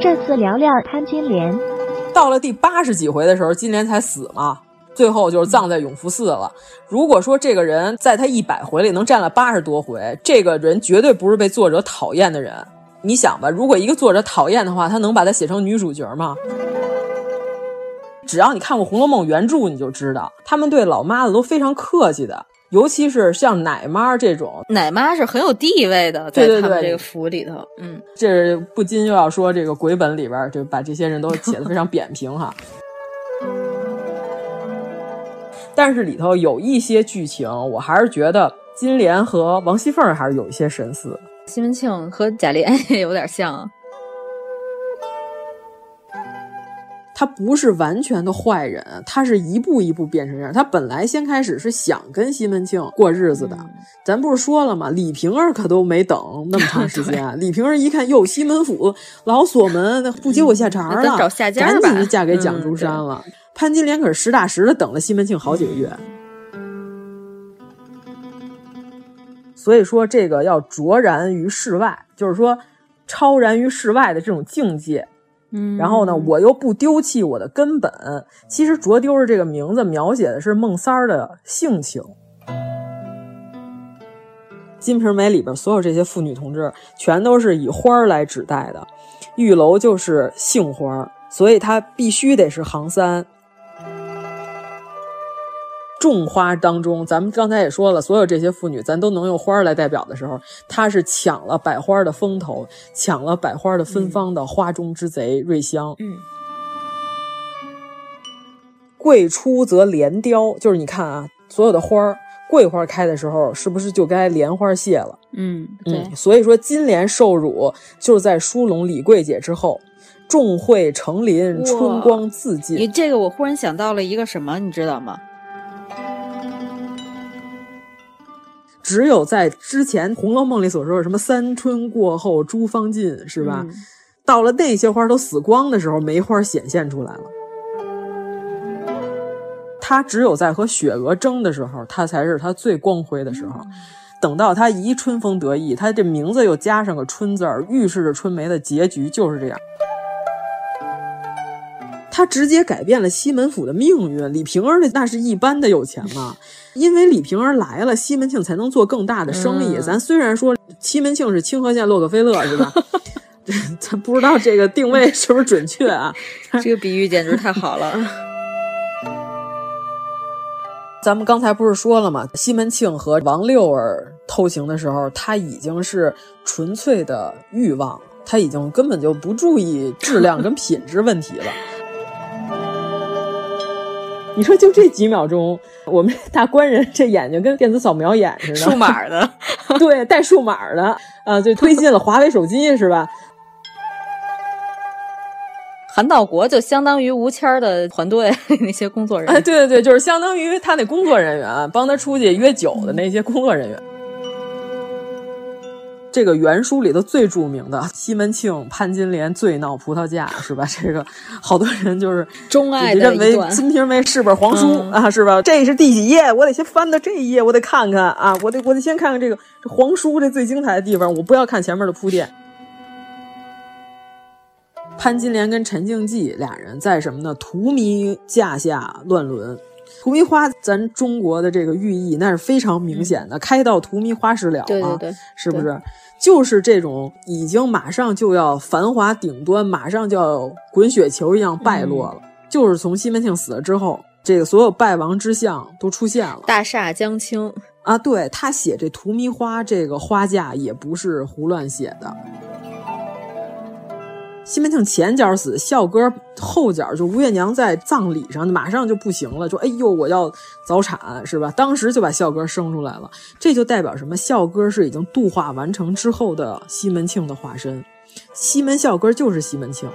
这次聊聊潘金莲。到了第八十几回的时候，金莲才死嘛，最后就是葬在永福寺了。如果说这个人在他一百回里能占了八十多回，这个人绝对不是被作者讨厌的人。你想吧，如果一个作者讨厌的话，他能把他写成女主角吗？只要你看过《红楼梦》原著，你就知道他们对老妈子都非常客气的，尤其是像奶妈这种，奶妈是很有地位的，在他们这个府里头，嗯，这不禁又要说这个鬼本里边就把这些人都写的非常扁平哈。但是里头有一些剧情，我还是觉得金莲和王熙凤还是有一些神似。西门庆和贾琏 也有点像啊。他不是完全的坏人，他是一步一步变成这样。他本来先开始是想跟西门庆过日子的，嗯、咱不是说了吗？李瓶儿可都没等那么长时间。李瓶儿一看，哟，西门府老锁门，不接我下茬了，找下家赶紧就嫁给蒋竹山了。嗯、潘金莲可是实打实的等了西门庆好几个月。所以说，这个要卓然于世外，就是说超然于世外的这种境界。嗯，然后呢，我又不丢弃我的根本。其实“卓丢”儿这个名字描写的是孟三儿的性情。《金瓶梅》里边所有这些妇女同志，全都是以花儿来指代的。玉楼就是杏花，所以它必须得是行三。种花当中，咱们刚才也说了，所有这些妇女，咱都能用花来代表的时候，她是抢了百花的风头，抢了百花的芬芳的花中之贼瑞香。嗯，桂出则莲凋，就是你看啊，所有的花儿，桂花开的时候，是不是就该莲花谢了？嗯，对。嗯，所以说金莲受辱，就是在疏拢李桂姐之后。众会成林，春光自尽。你这个，我忽然想到了一个什么，你知道吗？只有在之前《红楼梦》里所说的什么“三春过后诸芳尽”是吧？嗯、到了那些花都死光的时候，梅花显现出来了。他只有在和雪娥争的时候，他才是他最光辉的时候。嗯、等到他一春风得意，他这名字又加上个“春”字儿，预示着春梅的结局就是这样。他直接改变了西门府的命运。李瓶儿那是一般的有钱吗？因为李瓶儿来了，西门庆才能做更大的生意。嗯、咱虽然说西门庆是清河县洛克菲勒，是吧？咱不知道这个定位是不是准确啊？这个比喻简直太好了。咱们刚才不是说了吗？西门庆和王六儿偷情的时候，他已经是纯粹的欲望，他已经根本就不注意质量跟品质问题了。你说就这几秒钟，我们大官人这眼睛跟电子扫描眼似的，数码的，对，带数码的，啊，就推进了华为手机是吧？韩道国就相当于吴谦的团队 那些工作人员，哎，对对对，就是相当于他那工作人员，帮他出去约酒的那些工作人员。这个原书里头最著名的西门庆、潘金莲醉闹葡萄架是吧？这个好多人就是 钟爱认为《金瓶梅》是本黄书、嗯、啊，是吧？这是第几页？我得先翻到这一页，我得看看啊，我得我得先看看这个这黄书这最精彩的地方，我不要看前面的铺垫。潘金莲跟陈静济俩人在什么呢？荼蘼架下乱伦。荼蘼花，咱中国的这个寓意那是非常明显的，嗯、开到荼蘼花时了嘛，对对对，是不是？就是这种已经马上就要繁华顶端，马上就要滚雪球一样败落了。嗯、就是从西门庆死了之后，这个所有败亡之象都出现了。大厦将倾啊，对他写这荼蘼花这个花架也不是胡乱写的。西门庆前脚死，孝哥后脚就吴月娘在葬礼上马上就不行了，说：“哎呦，我要早产，是吧？”当时就把孝哥生出来了，这就代表什么？孝哥是已经度化完成之后的西门庆的化身，西门孝哥就是西门庆。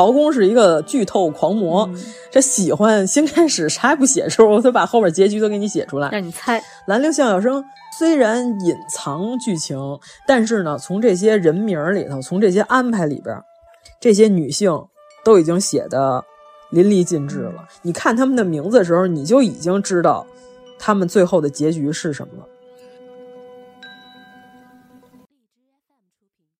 曹公是一个剧透狂魔，嗯、这喜欢先开始啥也不写的时候，他把后面结局都给你写出来，让你猜。兰陵笑笑生。虽然隐藏剧情，但是呢，从这些人名里头，从这些安排里边，这些女性都已经写的淋漓尽致了。你看他们的名字的时候，你就已经知道他们最后的结局是什么了。